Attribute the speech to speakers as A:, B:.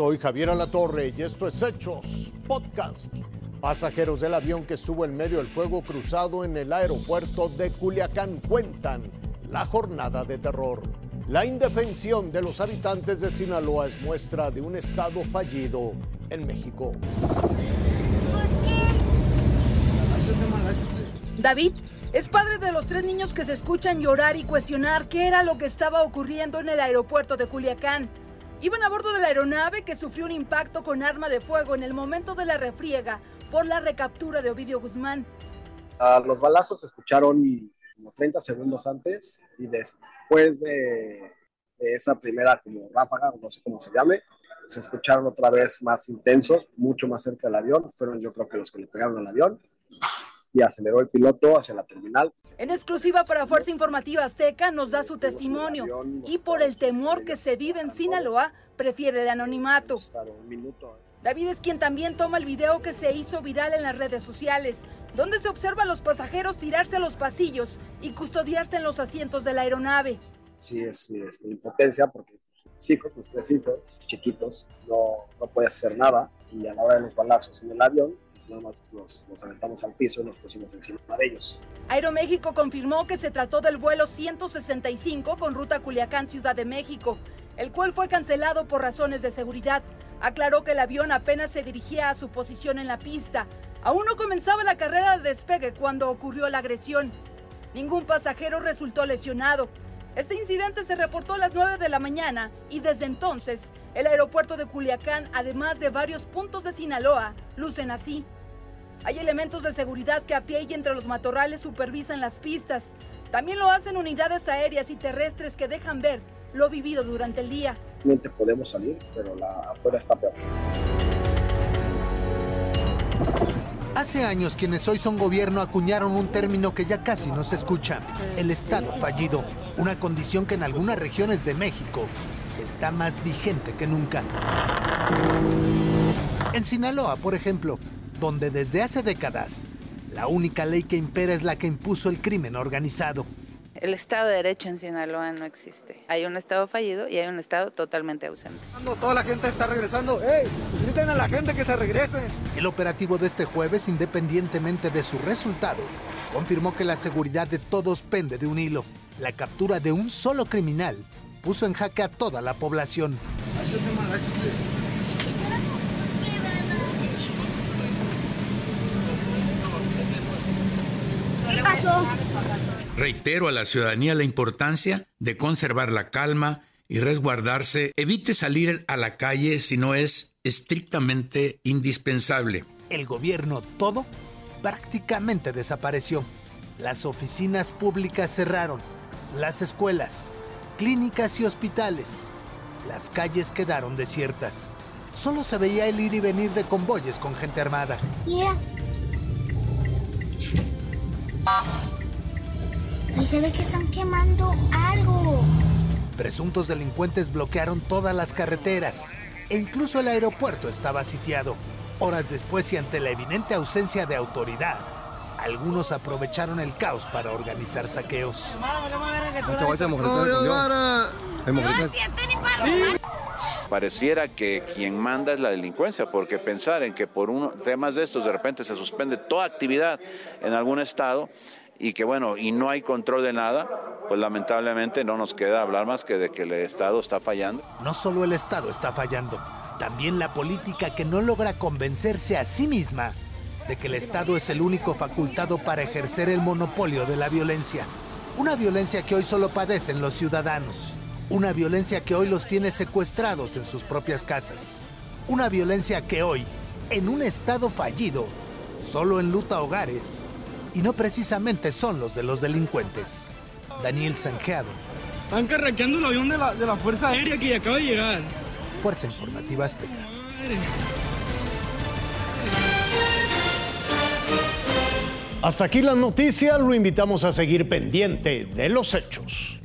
A: Soy Javier Alatorre y esto es Hechos Podcast. Pasajeros del avión que estuvo en medio del fuego cruzado en el aeropuerto de Culiacán cuentan la jornada de terror. La indefensión de los habitantes de Sinaloa es muestra de un estado fallido en México.
B: David es padre de los tres niños que se escuchan llorar y cuestionar qué era lo que estaba ocurriendo en el aeropuerto de Culiacán. Iban a bordo de la aeronave que sufrió un impacto con arma de fuego en el momento de la refriega por la recaptura de Ovidio Guzmán.
C: Uh, los balazos se escucharon como 30 segundos antes y después de, esa primera como ráfaga, no sé cómo se llame, se escucharon otra vez más intensos, mucho más cerca del avión. Fueron yo creo que los que le pegaron al avión y aceleró el piloto hacia la terminal.
B: En exclusiva para Fuerza Informativa Azteca nos da su testimonio y por el temor que se vive en Sinaloa prefiere el anonimato. David es quien también toma el video que se hizo viral en las redes sociales, donde se observa a los pasajeros tirarse a los pasillos y custodiarse en los asientos de la aeronave.
C: Sí, es, es impotencia porque mis hijos, mis tres hijos chiquitos, no, no puedes hacer nada y a la hora de los balazos en el avión nada más nos, nos, aventamos al piso y nos pusimos encima de ellos.
B: Aeroméxico confirmó que se trató del vuelo 165 con ruta Culiacán, Ciudad de México, el cual fue cancelado por razones de seguridad. Aclaró que el avión apenas se dirigía a su posición en la pista. Aún no comenzaba la carrera de despegue cuando ocurrió la agresión. Ningún pasajero resultó lesionado. Este incidente se reportó a las 9 de la mañana y desde entonces el aeropuerto de Culiacán, además de varios puntos de Sinaloa, lucen así. Hay elementos de seguridad que a pie y entre los matorrales supervisan las pistas. También lo hacen unidades aéreas y terrestres que dejan ver lo vivido durante el día.
C: Podemos salir, pero la afuera está peor.
D: Hace años quienes hoy son gobierno acuñaron un término que ya casi no se escucha, el Estado fallido, una condición que en algunas regiones de México está más vigente que nunca. En Sinaloa, por ejemplo, donde desde hace décadas la única ley que impera es la que impuso el crimen organizado.
E: El Estado de Derecho en Sinaloa no existe. Hay un Estado fallido y hay un Estado totalmente ausente.
F: Toda la gente está regresando. ¡Ey! Griten a la gente que se regrese.
D: El operativo de este jueves, independientemente de su resultado, confirmó que la seguridad de todos pende de un hilo. La captura de un solo criminal puso en jaque a toda la población.
G: ¿Qué pasó?
H: Reitero a la ciudadanía la importancia de conservar la calma y resguardarse. Evite salir a la calle si no es estrictamente indispensable.
D: El gobierno todo prácticamente desapareció. Las oficinas públicas cerraron, las escuelas, clínicas y hospitales. Las calles quedaron desiertas. Solo se veía el ir y venir de convoyes con gente armada.
G: Mira. Ahí se ve que están quemando algo.
D: Presuntos delincuentes bloquearon todas las carreteras e incluso el aeropuerto estaba sitiado. Horas después y ante la evidente ausencia de autoridad, algunos aprovecharon el caos para organizar saqueos.
I: Pareciera que quien manda es la delincuencia, porque pensar en que por uno, temas de estos de repente se suspende toda actividad en algún estado y que bueno, y no hay control de nada, pues lamentablemente no nos queda hablar más que de que el Estado está fallando.
D: No solo el Estado está fallando, también la política que no logra convencerse a sí misma de que el Estado es el único facultado para ejercer el monopolio de la violencia. Una violencia que hoy solo padecen los ciudadanos. Una violencia que hoy los tiene secuestrados en sus propias casas. Una violencia que hoy, en un Estado fallido, solo enluta hogares y no precisamente son los de los delincuentes. Daniel Sanjeado.
J: Están carraqueando el avión de la, de la Fuerza Aérea que acaba de llegar.
D: Fuerza Informativa Azteca.
A: Hasta aquí las noticias, lo invitamos a seguir pendiente de los hechos.